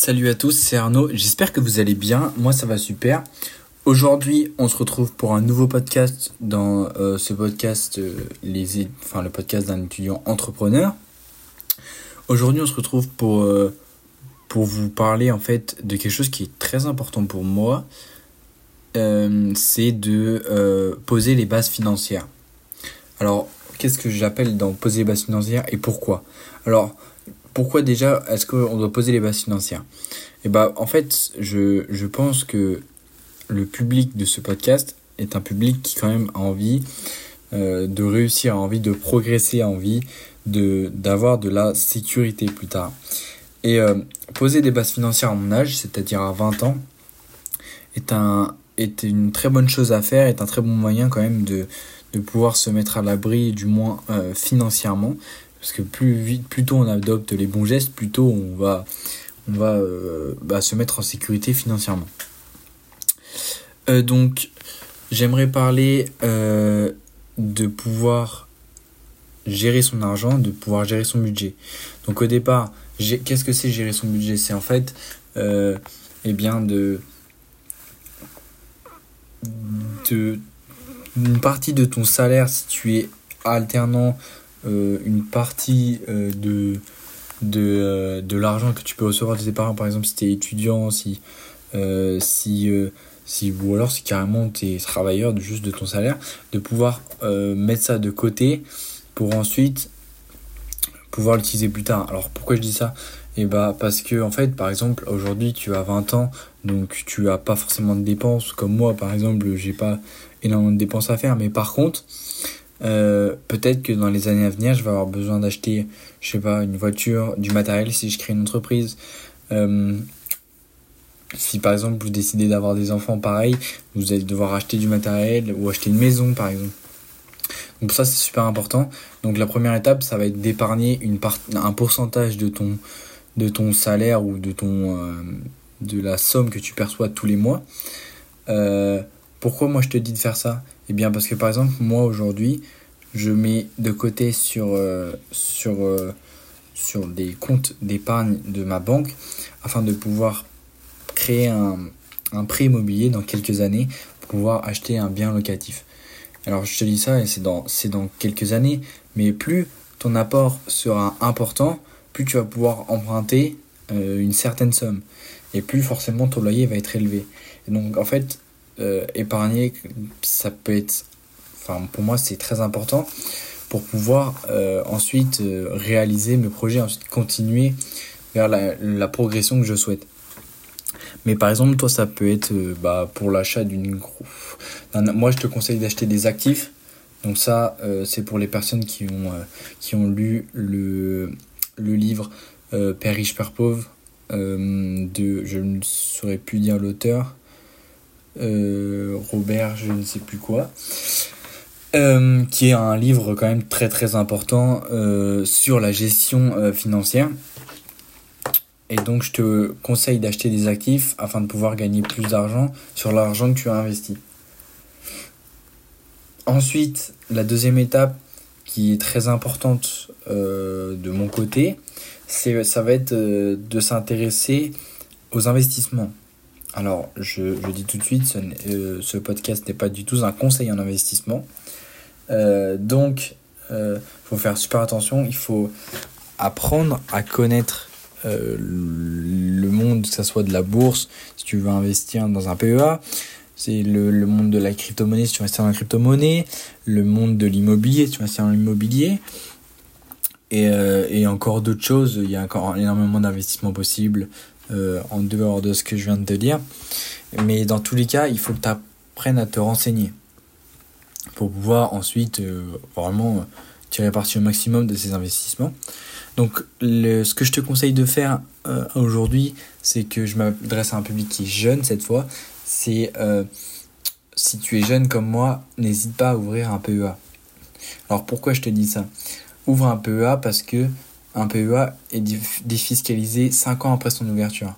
Salut à tous, c'est Arnaud. J'espère que vous allez bien. Moi, ça va super. Aujourd'hui, on se retrouve pour un nouveau podcast dans euh, ce podcast, euh, enfin, le podcast d'un étudiant entrepreneur. Aujourd'hui, on se retrouve pour, euh, pour vous parler en fait de quelque chose qui est très important pour moi. c'est de poser les bases financières. Alors, qu'est-ce que j'appelle dans poser les bases financières et pourquoi? Alors, pourquoi déjà est-ce qu'on doit poser les bases financières? Et eh bah en fait, je, pense que le public de ce podcast est un public qui quand même a envie euh, de réussir, a envie de progresser, a envie de d'avoir de la sécurité plus tard. Et euh, poser des bases financières à mon âge, c'est-à-dire à 20 ans, est un est une très bonne chose à faire, est un très bon moyen quand même de, de pouvoir se mettre à l'abri, du moins euh, financièrement, parce que plus vite, plus tôt on adopte les bons gestes, plus tôt on va, on va euh, bah, se mettre en sécurité financièrement. Euh, donc, j'aimerais parler euh, de pouvoir gérer son argent, de pouvoir gérer son budget. Donc au départ, qu'est-ce que c'est gérer son budget? C'est en fait, eh bien de, de une partie de ton salaire si tu es alternant une partie euh, de, de, euh, de l'argent que tu peux recevoir de tes parents, par exemple si tu es étudiant, si, si, si, ou alors si carrément tu es travailleur juste de ton salaire, de pouvoir mettre ça de côté pour ensuite pouvoir l'utiliser plus tard. Alors pourquoi je dis ça? Et eh bah parce que en fait par exemple aujourd'hui tu as 20 ans donc tu as pas forcément de dépenses. Comme moi par exemple j'ai pas énormément de dépenses à faire. Mais par contre euh, peut-être que dans les années à venir, je vais avoir besoin d'acheter, je sais pas, une voiture, du matériel si je crée une entreprise. Euh, si par exemple vous décidez d'avoir des enfants pareil, vous allez devoir acheter du matériel ou acheter une maison par exemple. Donc ça c'est super important. Donc la première étape, ça va être d'épargner une part, un pourcentage de ton de ton salaire ou de ton euh, de la somme que tu perçois tous les mois. pourquoi moi je te dis de faire ça? Eh bien parce que par exemple moi aujourd'hui je mets de côté sur, euh, sur, euh, sur des comptes d'épargne de ma banque afin de pouvoir créer un, un prêt immobilier dans quelques années pour pouvoir acheter un bien locatif. Alors je te dis ça et c'est dans, dans quelques années, mais plus ton apport sera important, plus tu vas pouvoir emprunter euh, une certaine somme et plus forcément ton loyer va être élevé. Et donc en fait, euh, épargner, ça peut être, enfin pour moi c'est très important pour pouvoir euh, ensuite euh, réaliser mes projets, ensuite continuer vers la, progression que je souhaite. Mais par exemple, toi, ça peut être bah, pour l'achat d'une... Moi, je te conseille d'acheter des actifs. Donc ça, c'est pour les personnes qui ont, qui ont lu le, le livre Père riche, Père pauvre. de, je ne saurais plus dire l'auteur. Euh, Robert, je ne sais plus quoi, euh, qui est un livre quand même très très important euh, sur la gestion financière. Et donc je te conseille d'acheter des actifs afin de pouvoir gagner plus d'argent sur l'argent que tu as investi. Ensuite, la deuxième étape qui est très importante de mon côté, ça va être de s'intéresser aux investissements. Alors, je, dis tout de suite, ce, euh, ce podcast n'est pas du tout un conseil en investissement. Euh, donc, il euh, faut faire super attention. Il faut apprendre à connaître le monde, que ce soit de la bourse, si tu veux investir dans un PEA. C'est le, le, monde de la crypto-monnaie, si tu veux investir dans la crypto-monnaie. Le monde de l'immobilier, si tu veux investir dans l'immobilier. Et, et encore d'autres choses. Il y a encore énormément d'investissements possibles euh, en dehors de ce que je viens de te dire. Mais dans tous les cas, il faut que tu apprennes à te renseigner pour pouvoir ensuite euh, vraiment tirer parti au maximum de ces investissements. Donc ce que je te conseille de faire euh, aujourd'hui, c'est que je m'adresse à un public qui est jeune cette fois. C'est si tu es jeune comme moi, n'hésite pas à ouvrir un PEA. Alors pourquoi je te dis ça? Ouvre un PEA parce que un PEA est défiscalisé 5 ans après son ouverture.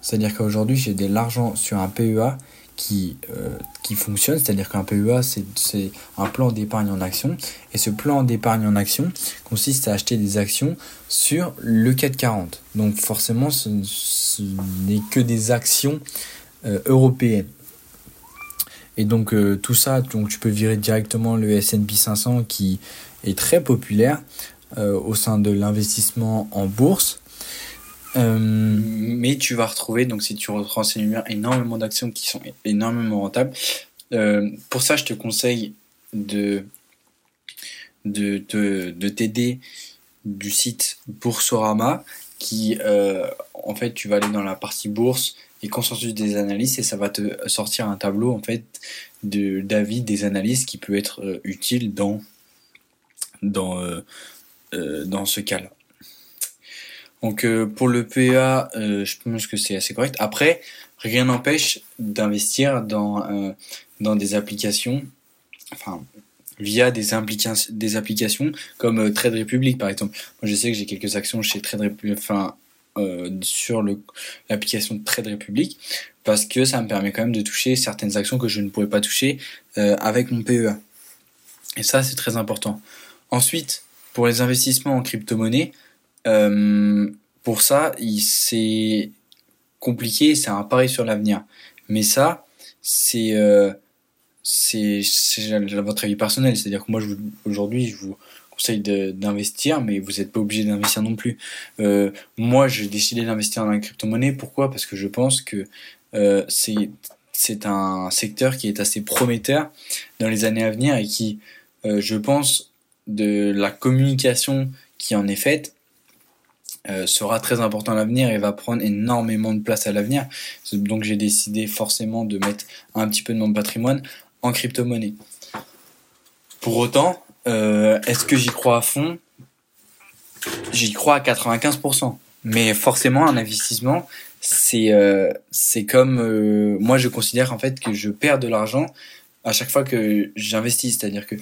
C'est-à-dire qu'aujourd'hui, j'ai de l'argent sur un PEA qui, euh, qui fonctionne, c'est-à-dire qu'un PEA, c'est un plan d'épargne en action. Et ce plan d'épargne en action consiste à acheter des actions sur le 440. Donc forcément, ce, n'est que des actions euh, européennes. Et donc euh, tout ça, donc tu peux virer directement le S&P 500 qui est très populaire au sein de l'investissement en bourse. Euh, mais tu vas retrouver, donc si tu renseignes énormément d'actions qui sont énormément rentables. Euh, pour ça, je te conseille de, de, de, de t'aider du site Boursorama qui, euh, en fait, tu vas aller dans la partie bourse et consensus des analystes et ça va te sortir un tableau, en fait, de, d'avis des analystes qui peut être utile dans, dans, dans ce cas-là. Donc euh, pour le PEA, euh, je pense que c'est assez correct. Après, rien n'empêche d'investir dans euh, dans des applications, enfin via des, des applications comme Trade Republic par exemple. Moi je sais que j'ai quelques actions chez Trade Republic, enfin sur l'application Trade Republic parce que ça me permet quand même de toucher certaines actions que je ne pourrais pas toucher avec mon PEA. Et ça c'est très important. Ensuite, pour les investissements en crypto-monnaie, euh, pour ça, c'est compliqué, c'est un pari sur l'avenir. Mais ça, c'est euh, votre avis personnel. C'est-à-dire que moi, aujourd'hui, je vous conseille d'investir, mais vous n'êtes pas obligé d'investir non plus. Euh, moi, j'ai décidé d'investir dans la crypto-monnaie. Pourquoi? Parce que je pense que euh, c'est c'est un secteur qui est assez prometteur dans les années à venir et qui, euh, je pense, de la communication qui en est faite, euh, sera très important à l'avenir et va prendre énormément de place à l'avenir. Donc j'ai décidé forcément de mettre un petit peu de mon patrimoine en crypto-monnaie. Pour autant, euh, est-ce que j'y crois à fond? J'y crois à 95%. Mais forcément, un investissement, c'est euh, c'est comme moi je considère en fait que je perds de l'argent à chaque fois que j'investis. C'est-à-dire que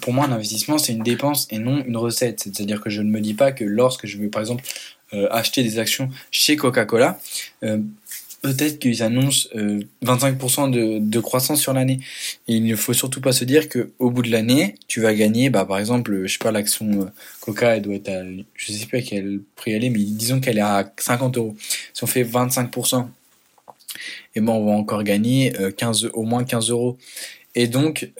pour moi, un investissement, c'est une dépense et non une recette. C'est-à-dire que je ne me dis pas que lorsque je veux, par exemple, euh, acheter des actions chez Coca-Cola, euh, peut-être qu'ils annoncent 25% euh, de, de, croissance sur l'année. Il ne faut surtout pas se dire que au bout de l'année, tu vas gagner, bah, par exemple, je sais pas, l'action Coca, elle doit être à, je sais pas à quel prix elle est, mais disons qu'elle est à 50 euros. Si on fait 25%, et ben, on va encore gagner 15, au moins 15 euros. Et donc,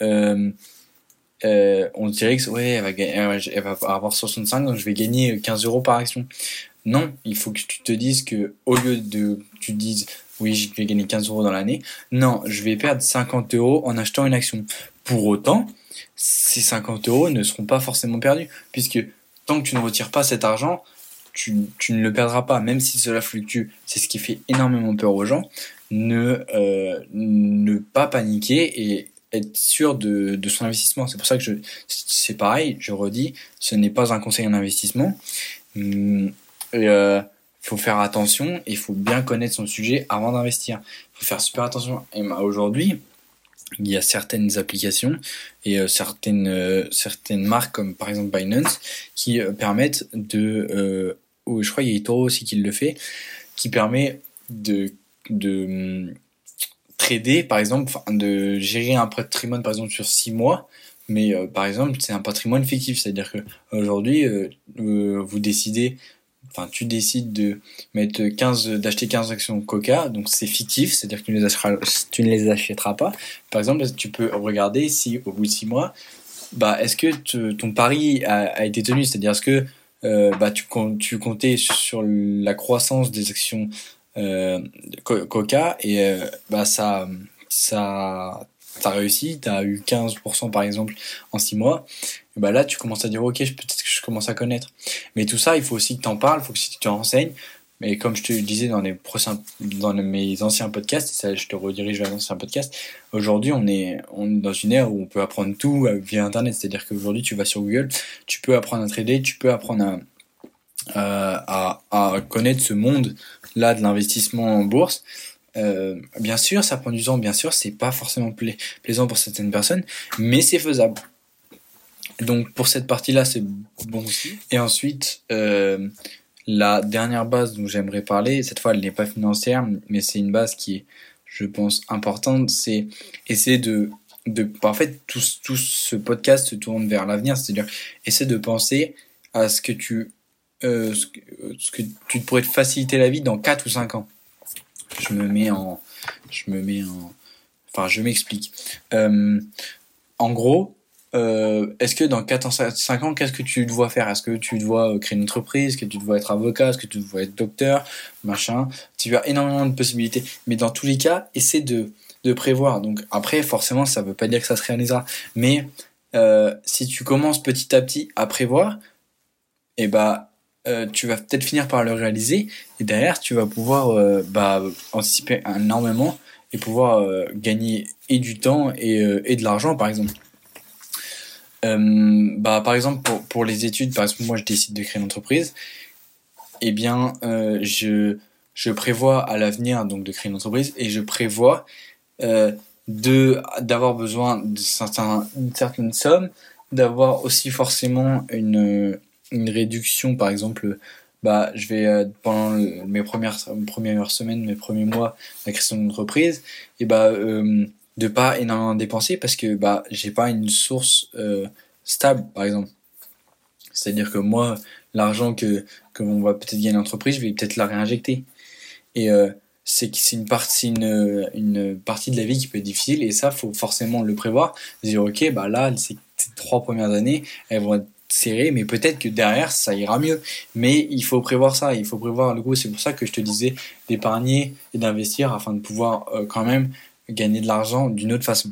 euh, on dirait que ouais, elle va, avoir 65, donc je vais gagner 15 euros par action. Non, il faut que tu te dises que au lieu de tu dises oui, je vais gagner 15 euros dans l'année, non, je vais perdre 50 euros en achetant une action. Pour autant, ces 50 euros ne seront pas forcément perdus, puisque tant que tu ne retires pas cet argent, tu, ne le perdras pas, même si cela fluctue. C'est ce qui fait énormément peur aux gens. Ne, euh, ne pas paniquer et être sûr de, son investissement. C'est pour ça que c'est pareil, je redis, ce n'est pas un conseil en investissement. Hum, il euh, faut faire attention et il faut bien connaître son sujet avant d'investir. Il faut faire super attention. Et bah, aujourd'hui, il y a certaines applications et euh, certaines, euh, certaines marques comme par exemple Binance qui permettent de, ou je crois qu'il y a Toro aussi qui le fait, qui permet de, de hum, trader, par exemple, de gérer un patrimoine, par exemple, sur 6 mois, mais euh, par exemple, c'est un patrimoine fictif, c'est-à-dire que aujourd'hui, euh, euh, vous décidez, enfin, tu décides de mettre 15, d'acheter 15 actions Coca, donc c'est fictif, c'est-à-dire que tu ne, les achèteras, tu ne les achèteras pas. Par exemple, tu peux regarder si au bout de 6 mois, bah, est-ce que ton pari a, été tenu, c'est-à-dire est-ce que bah, tu, tu comptais sur la croissance des actions Coca et euh, bah ça ça t'as réussi, t'as eu 15% par exemple en 6 mois, et bah là tu commences à dire ok peut-être que je commence à connaître. Mais tout ça il faut aussi que t'en parles, il faut que tu te renseignes. Mais comme je te disais dans les prochains, dans mes anciens podcasts, ça, je te redirige vers l'ancien podcast. Aujourd'hui, on est, on est dans une ère où on peut apprendre tout via Internet. C'est-à-dire qu'aujourd'hui, tu vas sur Google, tu peux apprendre à trader, tu peux apprendre à, euh, à, à, connaître ce monde là de l'investissement en bourse. Euh, bien sûr, ça prend du temps, bien sûr, c'est pas forcément plaisant pour certaines personnes, mais c'est faisable. Donc pour cette partie-là, c'est bon aussi. Et ensuite, euh, la dernière base dont j'aimerais parler, cette fois elle n'est pas financière, mais c'est une base qui est je pense, importante, c'est essayer de, de. En fait, tout ce podcast se tourne vers l'avenir, c'est-à-dire essayer de penser à ce que tu. Euh, ce, que, tu pourrais te faciliter la vie dans 4 ou 5 ans. Je me mets en. Je me mets en. Enfin, je m'explique. Euh, en gros, euh, est-ce que dans 4 ans, 5 ans, qu'est-ce que tu dois faire? Est-ce que tu dois créer une entreprise? Est-ce que tu dois être avocat? Est-ce que tu dois être docteur? Machin. Tu as énormément de possibilités. Mais dans tous les cas, essaie de, de prévoir. Donc après, forcément, ça ne veut pas dire que ça se réalisera. Mais si tu commences petit à petit à prévoir, et eh bah, euh, tu vas peut-être finir par le réaliser. Et derrière, tu vas pouvoir euh, bah, anticiper énormément et pouvoir euh, gagner et du temps et, et de l'argent, par exemple. Bah, par exemple, pour, pour, les études, par exemple, moi je décide de créer une entreprise, eh bien, je, je prévois à l'avenir donc de créer une entreprise et je prévois de d'avoir besoin d'une certain, certaine somme, d'avoir aussi forcément une, une réduction, par exemple, bah, je vais euh, pendant mes premières, premières semaines, mes premiers mois la création d'une entreprise, et bah, euh, de pas énormément dépenser parce que bah j'ai pas une source euh, stable par exemple. C'est à dire que moi l'argent que que on va peut-être gagner l'entreprise je vais peut-être la réinjecter. Et c'est c'est une partie une, une partie de la vie qui peut être difficile et ça faut forcément le prévoir. Dire ok bah là ces trois premières années elles vont être serrées mais peut-être que derrière ça ira mieux mais il faut prévoir ça il faut prévoir le coup c'est pour ça que je te disais d'épargner et d'investir afin de pouvoir euh, quand même gagner de l'argent d'une autre façon.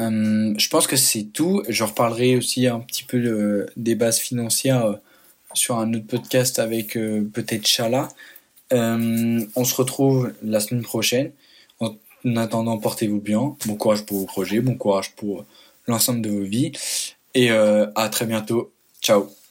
Euh, je pense que c'est tout. Je reparlerai aussi un petit peu de, des bases financières euh, sur un autre podcast avec euh, peut-être Chala. on se retrouve la semaine prochaine. En attendant, portez-vous bien. Bon courage pour vos projets, bon courage pour l'ensemble de vos vies. Et à très bientôt. Ciao